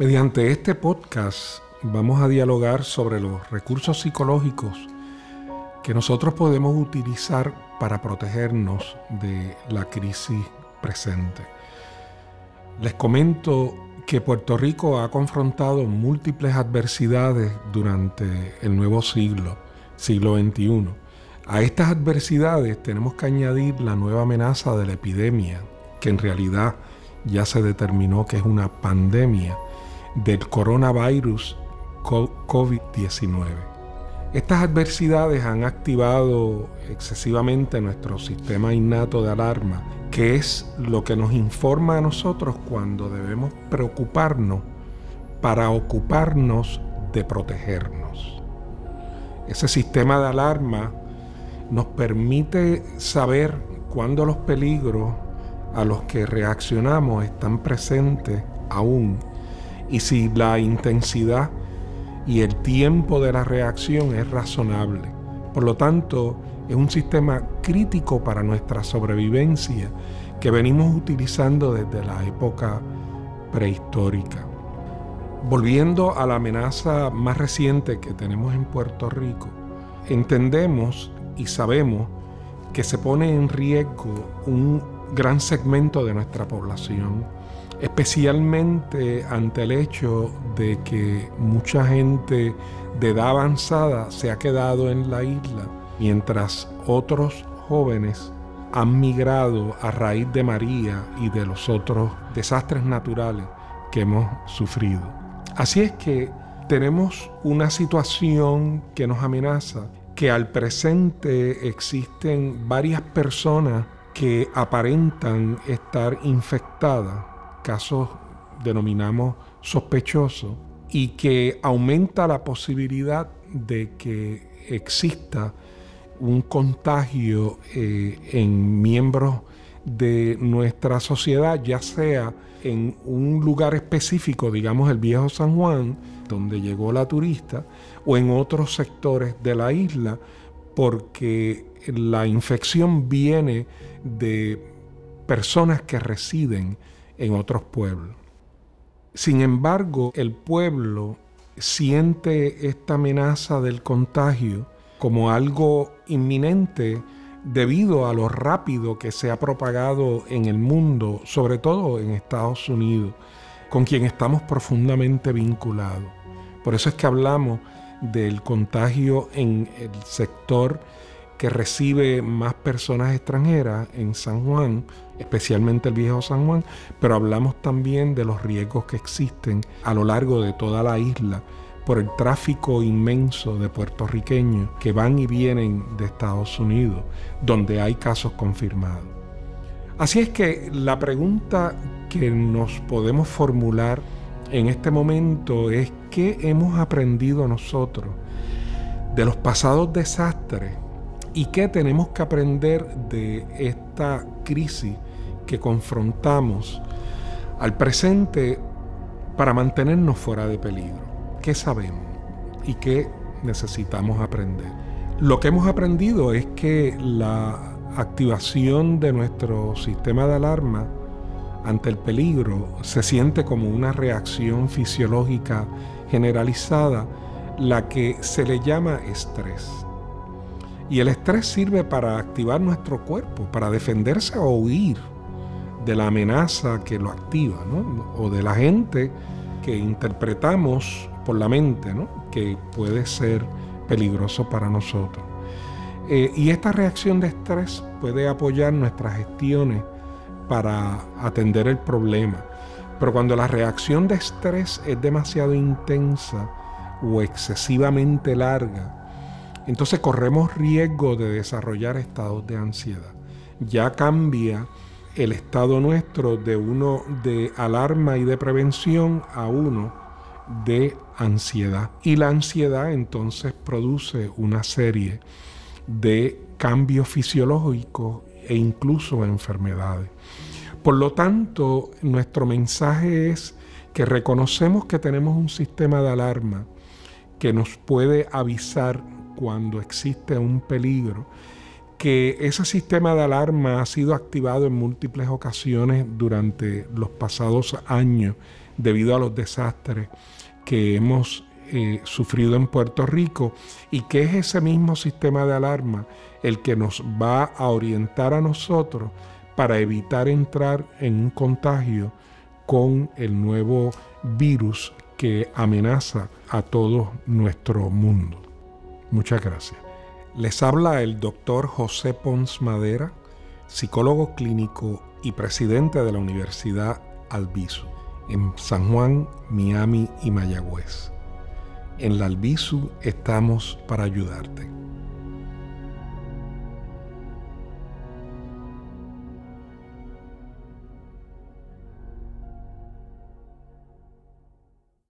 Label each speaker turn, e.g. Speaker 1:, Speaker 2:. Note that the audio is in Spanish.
Speaker 1: Mediante este podcast vamos a dialogar sobre los recursos psicológicos que nosotros podemos utilizar para protegernos de la crisis presente. Les comento que Puerto Rico ha confrontado múltiples adversidades durante el nuevo siglo, siglo XXI. A estas adversidades tenemos que añadir la nueva amenaza de la epidemia, que en realidad ya se determinó que es una pandemia del coronavirus COVID-19. Estas adversidades han activado excesivamente nuestro sistema innato de alarma, que es lo que nos informa a nosotros cuando debemos preocuparnos para ocuparnos de protegernos. Ese sistema de alarma nos permite saber cuándo los peligros a los que reaccionamos están presentes aún y si la intensidad y el tiempo de la reacción es razonable. Por lo tanto, es un sistema crítico para nuestra sobrevivencia que venimos utilizando desde la época prehistórica. Volviendo a la amenaza más reciente que tenemos en Puerto Rico, entendemos y sabemos que se pone en riesgo un gran segmento de nuestra población especialmente ante el hecho de que mucha gente de edad avanzada se ha quedado en la isla, mientras otros jóvenes han migrado a raíz de María y de los otros desastres naturales que hemos sufrido. Así es que tenemos una situación que nos amenaza, que al presente existen varias personas que aparentan estar infectadas casos denominamos sospechosos y que aumenta la posibilidad de que exista un contagio eh, en miembros de nuestra sociedad, ya sea en un lugar específico, digamos el viejo San Juan, donde llegó la turista, o en otros sectores de la isla, porque la infección viene de personas que residen en otros pueblos. Sin embargo, el pueblo siente esta amenaza del contagio como algo inminente debido a lo rápido que se ha propagado en el mundo, sobre todo en Estados Unidos, con quien estamos profundamente vinculados. Por eso es que hablamos del contagio en el sector que recibe más personas extranjeras en San Juan, especialmente el viejo San Juan, pero hablamos también de los riesgos que existen a lo largo de toda la isla por el tráfico inmenso de puertorriqueños que van y vienen de Estados Unidos, donde hay casos confirmados. Así es que la pregunta que nos podemos formular en este momento es qué hemos aprendido nosotros de los pasados desastres ¿Y qué tenemos que aprender de esta crisis que confrontamos al presente para mantenernos fuera de peligro? ¿Qué sabemos y qué necesitamos aprender? Lo que hemos aprendido es que la activación de nuestro sistema de alarma ante el peligro se siente como una reacción fisiológica generalizada, la que se le llama estrés. Y el estrés sirve para activar nuestro cuerpo, para defenderse o huir de la amenaza que lo activa, o de la gente que interpretamos por la mente, que puede ser peligroso para nosotros. Eh, y esta reacción de estrés puede apoyar nuestras gestiones para atender el problema. Pero cuando la reacción de estrés es demasiado intensa o excesivamente larga, entonces corremos riesgo de desarrollar estados de ansiedad. Ya cambia el estado nuestro de uno de alarma y de prevención a uno de ansiedad. Y la ansiedad entonces produce una serie de cambios fisiológicos e incluso enfermedades. Por lo tanto, nuestro mensaje es que reconocemos que tenemos un sistema de alarma que nos puede avisar cuando existe un peligro, que ese sistema de alarma ha sido activado en múltiples ocasiones durante los pasados años debido a los desastres que hemos eh, sufrido en Puerto Rico y que es ese mismo sistema de alarma el que nos va a orientar a nosotros para evitar entrar en un contagio con el nuevo virus que amenaza a todo nuestro mundo. Muchas gracias. Les habla el doctor José Pons Madera, psicólogo clínico y presidente de la Universidad Albizu, en San Juan, Miami y Mayagüez. En la Albizu estamos para ayudarte.